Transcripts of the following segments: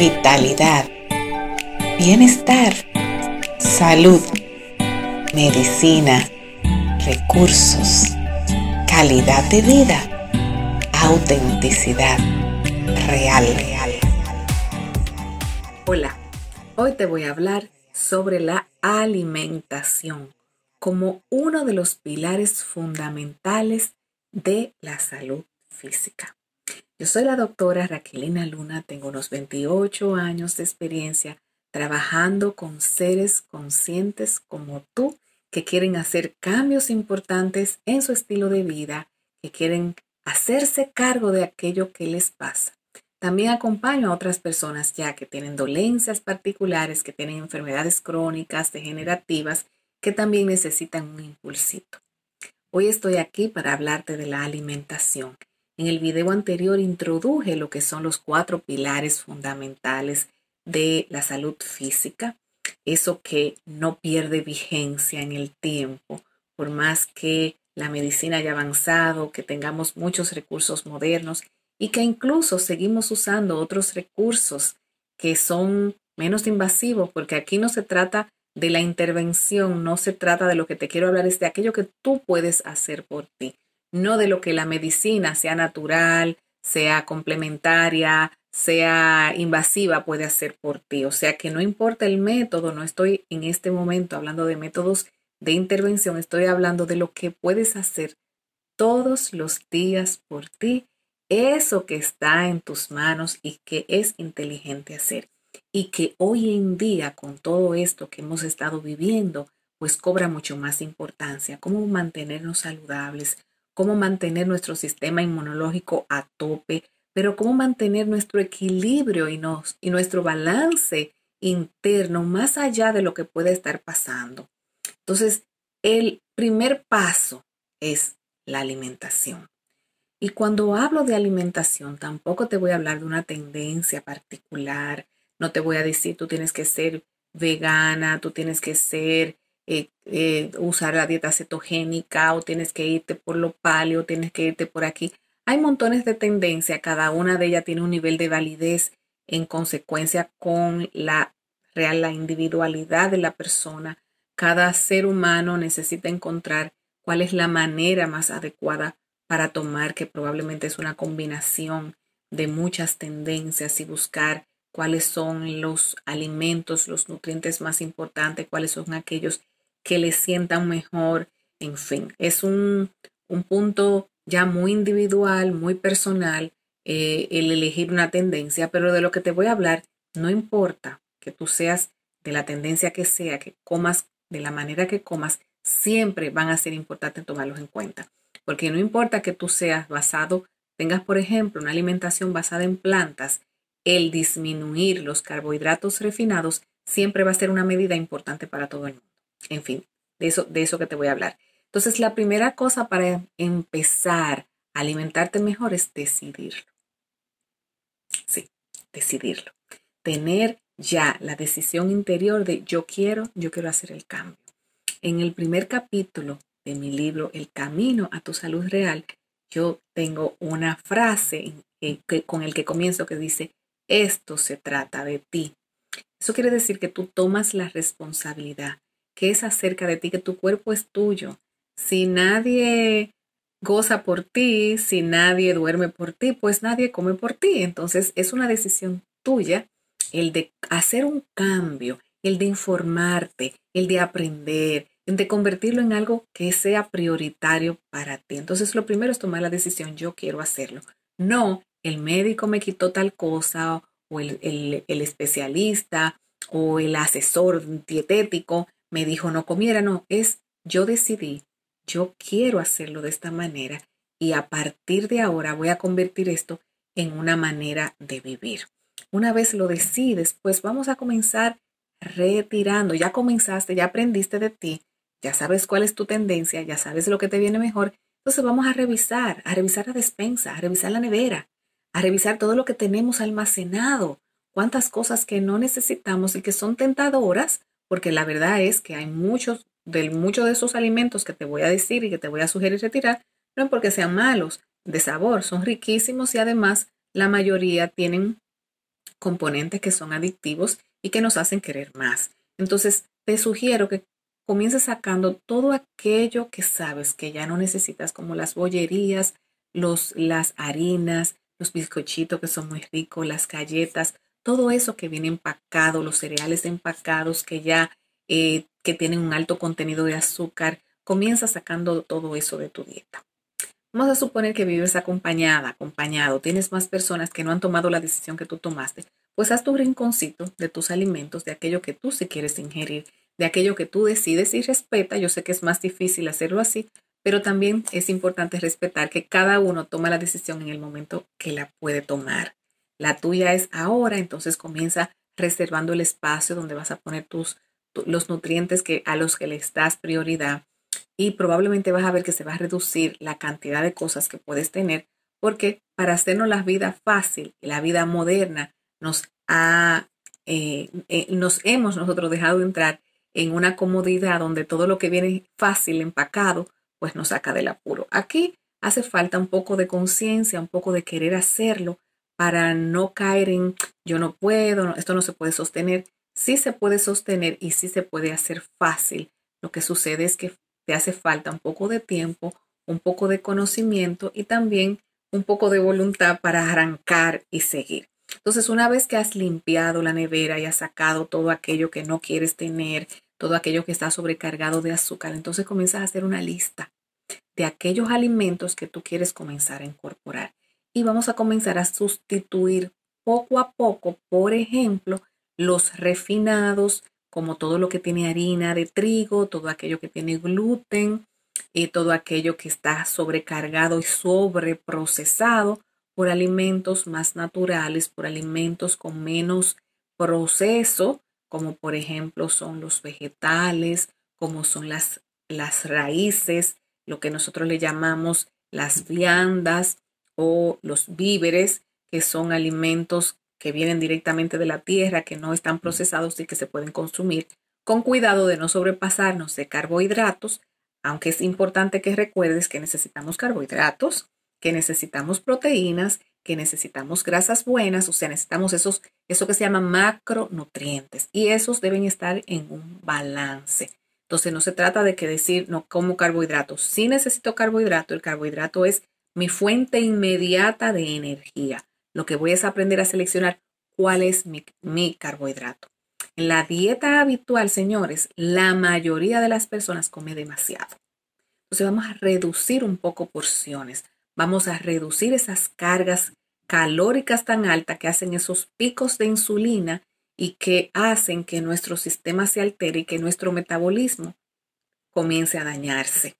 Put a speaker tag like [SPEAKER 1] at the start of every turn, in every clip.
[SPEAKER 1] vitalidad, bienestar, salud, medicina, recursos, calidad de vida, autenticidad real. real.
[SPEAKER 2] Hola, hoy te voy a hablar sobre la alimentación como uno de los pilares fundamentales de la salud física. Yo soy la doctora Raquelina Luna, tengo unos 28 años de experiencia trabajando con seres conscientes como tú que quieren hacer cambios importantes en su estilo de vida, que quieren hacerse cargo de aquello que les pasa. También acompaño a otras personas ya que tienen dolencias particulares, que tienen enfermedades crónicas, degenerativas, que también necesitan un impulsito. Hoy estoy aquí para hablarte de la alimentación en el video anterior introduje lo que son los cuatro pilares fundamentales de la salud física, eso que no pierde vigencia en el tiempo, por más que la medicina haya avanzado, que tengamos muchos recursos modernos y que incluso seguimos usando otros recursos que son menos invasivos, porque aquí no se trata de la intervención, no se trata de lo que te quiero hablar, es de aquello que tú puedes hacer por ti no de lo que la medicina, sea natural, sea complementaria, sea invasiva, puede hacer por ti. O sea que no importa el método, no estoy en este momento hablando de métodos de intervención, estoy hablando de lo que puedes hacer todos los días por ti, eso que está en tus manos y que es inteligente hacer. Y que hoy en día, con todo esto que hemos estado viviendo, pues cobra mucho más importancia. Cómo mantenernos saludables, cómo mantener nuestro sistema inmunológico a tope, pero cómo mantener nuestro equilibrio y, y nuestro balance interno más allá de lo que puede estar pasando. Entonces, el primer paso es la alimentación. Y cuando hablo de alimentación, tampoco te voy a hablar de una tendencia particular, no te voy a decir tú tienes que ser vegana, tú tienes que ser eh, eh, usar la dieta cetogénica o tienes que irte por lo paleo, tienes que irte por aquí. Hay montones de tendencias, cada una de ellas tiene un nivel de validez en consecuencia con la real, la individualidad de la persona. Cada ser humano necesita encontrar cuál es la manera más adecuada para tomar, que probablemente es una combinación de muchas tendencias y buscar cuáles son los alimentos, los nutrientes más importantes, cuáles son aquellos que le sientan mejor, en fin, es un, punto ya muy individual, muy personal, eh, el elegir una tendencia, pero de lo que te voy a hablar, no importa que tú seas de la tendencia que sea, que comas de la manera que comas, siempre van a ser importantes tomarlos en cuenta. Porque no importa que tú seas basado, tengas por ejemplo una alimentación basada en plantas, el disminuir los carbohidratos refinados siempre va a ser una medida importante para todo el mundo. En fin, de eso, de eso que te voy a hablar. Entonces, la primera cosa para empezar a alimentarte mejor es decidirlo. Sí, decidirlo. Tener ya la decisión interior de yo quiero, yo quiero hacer el cambio. En el primer capítulo de mi libro El Camino a tu Salud Real, yo tengo una frase con el que comienzo que dice, esto se trata de ti. Eso quiere decir que tú tomas la responsabilidad que es acerca de ti, que tu cuerpo es tuyo. Si nadie goza por ti, si nadie duerme por ti, pues nadie come por ti. Entonces es una decisión tuya el de hacer un cambio, el de informarte, el de aprender, el de convertirlo en algo que sea prioritario para ti. Entonces lo primero es tomar la decisión, yo quiero hacerlo. No, el médico me quitó tal cosa o el, el especialista o el asesor dietético me dijo no comiera, no, es yo decidí, yo quiero hacerlo de esta manera y a partir de ahora voy a convertir esto en una manera de vivir. Una vez lo decides, pues vamos a comenzar retirando. Ya comenzaste, ya aprendiste de ti, ya sabes cuál es tu tendencia, ya sabes lo que te viene mejor. Entonces vamos a revisar, a revisar la despensa, a revisar la nevera, a revisar todo lo que tenemos almacenado, cuántas cosas que no necesitamos y que son tentadoras, porque la verdad es que hay muchos de, muchos de esos alimentos que te voy a decir y que te voy a sugerir retirar, no porque sean malos de sabor, son riquísimos y además la mayoría tienen componentes que son adictivos y que nos hacen querer más. Entonces, te sugiero que comiences sacando todo aquello que sabes que ya no necesitas, como las bollerías, los, las harinas, los bizcochitos que son muy ricos, las galletas, todo eso que viene empacado, los cereales empacados que ya eh, que tienen un alto contenido de azúcar, comienza sacando todo eso de tu dieta. Vamos a suponer que vives acompañada, acompañado, tienes más personas que no han tomado la decisión que tú tomaste, pues haz tu rinconcito de tus alimentos, de aquello que tú sí quieres ingerir, de aquello que tú decides y respeta. Yo sé que es más difícil hacerlo así, pero también es importante respetar que cada uno toma la decisión en el momento que la puede tomar. La tuya es ahora, entonces comienza reservando el espacio donde vas a poner tus los nutrientes que a los que le das prioridad y probablemente vas a ver que se va a reducir la cantidad de cosas que puedes tener, porque para hacernos la vida fácil, la vida moderna, nos, ha, eh, eh, nos hemos nosotros dejado entrar en una comodidad donde todo lo que viene fácil, empacado, pues nos saca del apuro. Aquí hace falta un poco de conciencia, un poco de querer hacerlo para no caer en yo no puedo, esto no se puede sostener. Sí se puede sostener y sí se puede hacer fácil. Lo que sucede es que te hace falta un poco de tiempo, un poco de conocimiento y también un poco de voluntad para arrancar y seguir. Entonces, una vez que has limpiado la nevera y has sacado todo aquello que no quieres tener, todo aquello que está sobrecargado de azúcar, entonces comienzas a hacer una lista de aquellos alimentos que tú quieres comenzar a incorporar. Y vamos a comenzar a sustituir poco a poco, por ejemplo, los refinados, como todo lo que tiene harina de trigo, todo aquello que tiene gluten y todo aquello que está sobrecargado y sobreprocesado por alimentos más naturales, por alimentos con menos proceso, como por ejemplo son los vegetales, como son las, las raíces, lo que nosotros le llamamos las viandas o los víveres, que son alimentos que vienen directamente de la tierra, que no están procesados y que se pueden consumir, con cuidado de no sobrepasarnos de carbohidratos, aunque es importante que recuerdes que necesitamos carbohidratos, que necesitamos proteínas, que necesitamos grasas buenas, o sea, necesitamos esos, eso que se llama macronutrientes y esos deben estar en un balance. Entonces no se trata de que decir no como carbohidratos. Si necesito carbohidrato, el carbohidrato es mi fuente inmediata de energía. Lo que voy es aprender a seleccionar cuál es mi, mi carbohidrato. En la dieta habitual, señores, la mayoría de las personas come demasiado. Entonces vamos a reducir un poco porciones. Vamos a reducir esas cargas calóricas tan altas que hacen esos picos de insulina y que hacen que nuestro sistema se altere y que nuestro metabolismo comience a dañarse.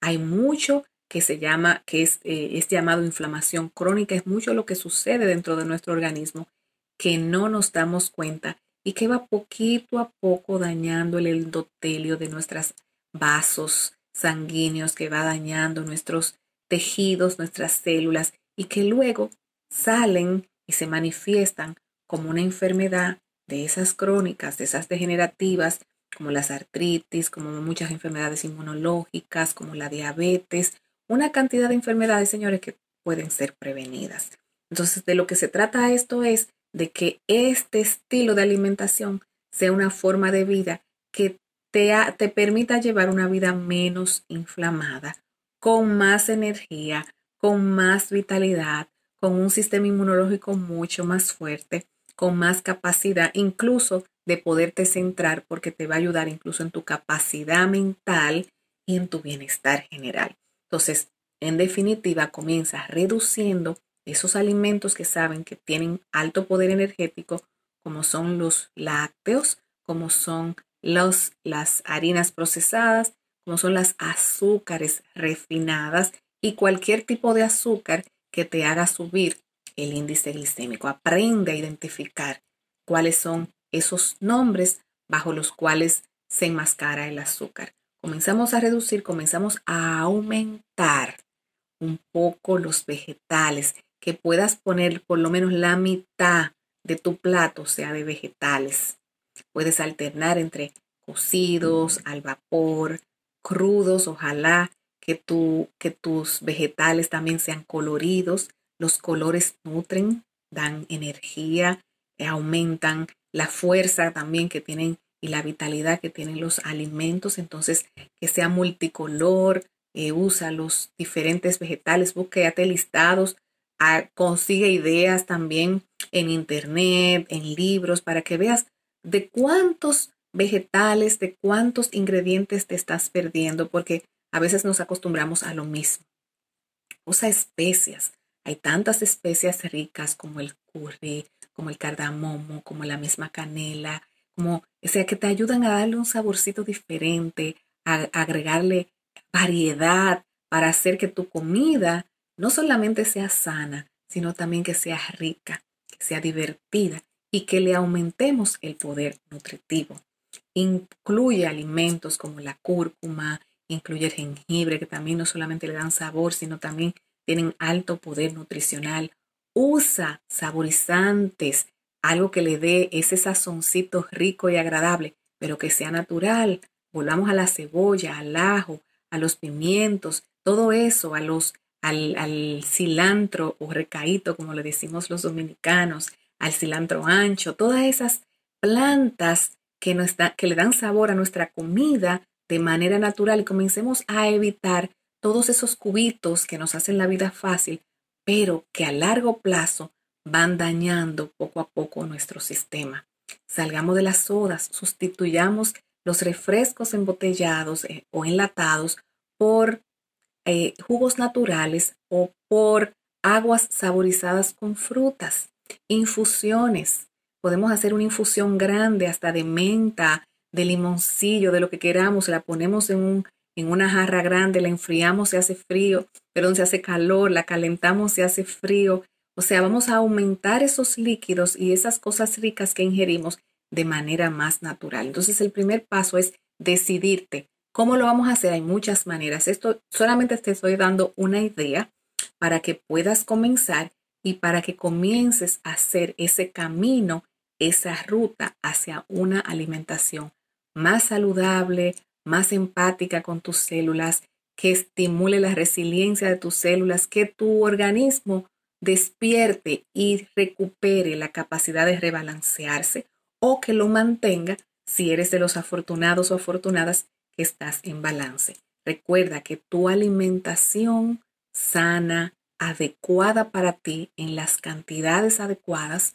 [SPEAKER 2] Hay mucho que se llama, que es, eh, es llamado inflamación crónica, es mucho lo que sucede dentro de nuestro organismo que no nos damos cuenta y que va poquito a poco dañando el endotelio de nuestros vasos sanguíneos, que va dañando nuestros tejidos, nuestras células y que luego salen y se manifiestan como una enfermedad de esas crónicas, de esas degenerativas, como las artritis, como muchas enfermedades inmunológicas, como la diabetes, una cantidad de enfermedades, señores, que pueden ser prevenidas. Entonces, de lo que se trata esto es de que este estilo de alimentación sea una forma de vida que te, te permita llevar una vida menos inflamada, con más energía, con más vitalidad, con un sistema inmunológico mucho más fuerte, con más capacidad incluso de poderte centrar porque te va a ayudar incluso en tu capacidad mental y en tu bienestar general. Entonces, en definitiva, comienza reduciendo esos alimentos que saben que tienen alto poder energético, como son los lácteos, como son las harinas procesadas, como son las azúcares refinadas y cualquier tipo de azúcar que te haga subir el índice glicémico. Aprende a identificar cuáles son esos nombres bajo los cuales se enmascara el azúcar. Comenzamos a reducir, comenzamos a aumentar un poco los vegetales, que puedas poner por lo menos la mitad de tu plato sea de vegetales. Puedes alternar entre cocidos, al vapor, crudos, ojalá que, tu, que tus vegetales también sean coloridos. Los colores nutren, dan energía, aumentan la fuerza también que tienen y la vitalidad que tienen los alimentos. Entonces, que sea multicolor, eh, usa los diferentes vegetales, búsquete listados, ah, consigue ideas también en internet, en libros, para que veas de cuántos vegetales, de cuántos ingredientes te estás perdiendo, porque a veces nos acostumbramos a lo mismo. Usa especias. Hay tantas especias ricas como el curry, como el cardamomo, como la misma canela, como, o sea, que te ayudan a darle un saborcito diferente, a, agregarle variedad para hacer que tu comida no solamente sea sana, sino también que sea rica, que sea divertida y que le aumentemos el poder nutritivo. Incluye alimentos como la cúrcuma, incluye el jengibre, que también no solamente le dan sabor, sino también tienen alto poder nutricional. Usa saborizantes, algo que le dé ese sazoncito rico y agradable, pero que sea natural. Volvamos a la cebolla, al ajo, a los pimientos, todo eso, a los, al, cilantro o recaíto, como le decimos los dominicanos, al cilantro ancho, todas esas plantas que, que le dan sabor a nuestra comida de manera natural comencemos a evitar todos esos cubitos que nos hacen la vida fácil, pero que a largo plazo van dañando poco a poco nuestro sistema. Salgamos de las sodas, sustituyamos los refrescos embotellados eh, o enlatados por eh, jugos naturales o por aguas saborizadas con frutas, infusiones. Podemos hacer una infusión grande hasta de menta, de limoncillo, de lo que queramos, la ponemos en, un, en una jarra grande, la enfriamos, se hace frío, perdón, se hace calor, la calentamos, se hace frío o sea, vamos a aumentar esos líquidos y esas cosas ricas que ingerimos de manera más natural. Entonces, el primer paso es decidirte. ¿Cómo lo vamos a hacer? Hay muchas maneras. Esto solamente te estoy dando una idea para que puedas comenzar y para que comiences a hacer ese camino, esa ruta hacia una alimentación más saludable, más empática con tus células, que estimule la resiliencia de tus células, que tu organismo despierte y recupere la capacidad de rebalancearse o que lo mantenga si eres de los afortunados o afortunadas que estás en balance. Recuerda que tu alimentación sana, adecuada para ti, en las cantidades adecuadas,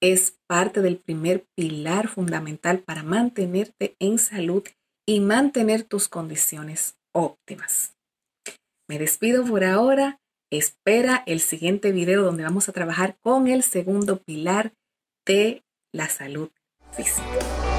[SPEAKER 2] es parte del primer pilar fundamental para mantenerte en salud y mantener tus condiciones óptimas. Me despido por ahora Espera el siguiente video donde vamos a trabajar con el segundo pilar de la salud física.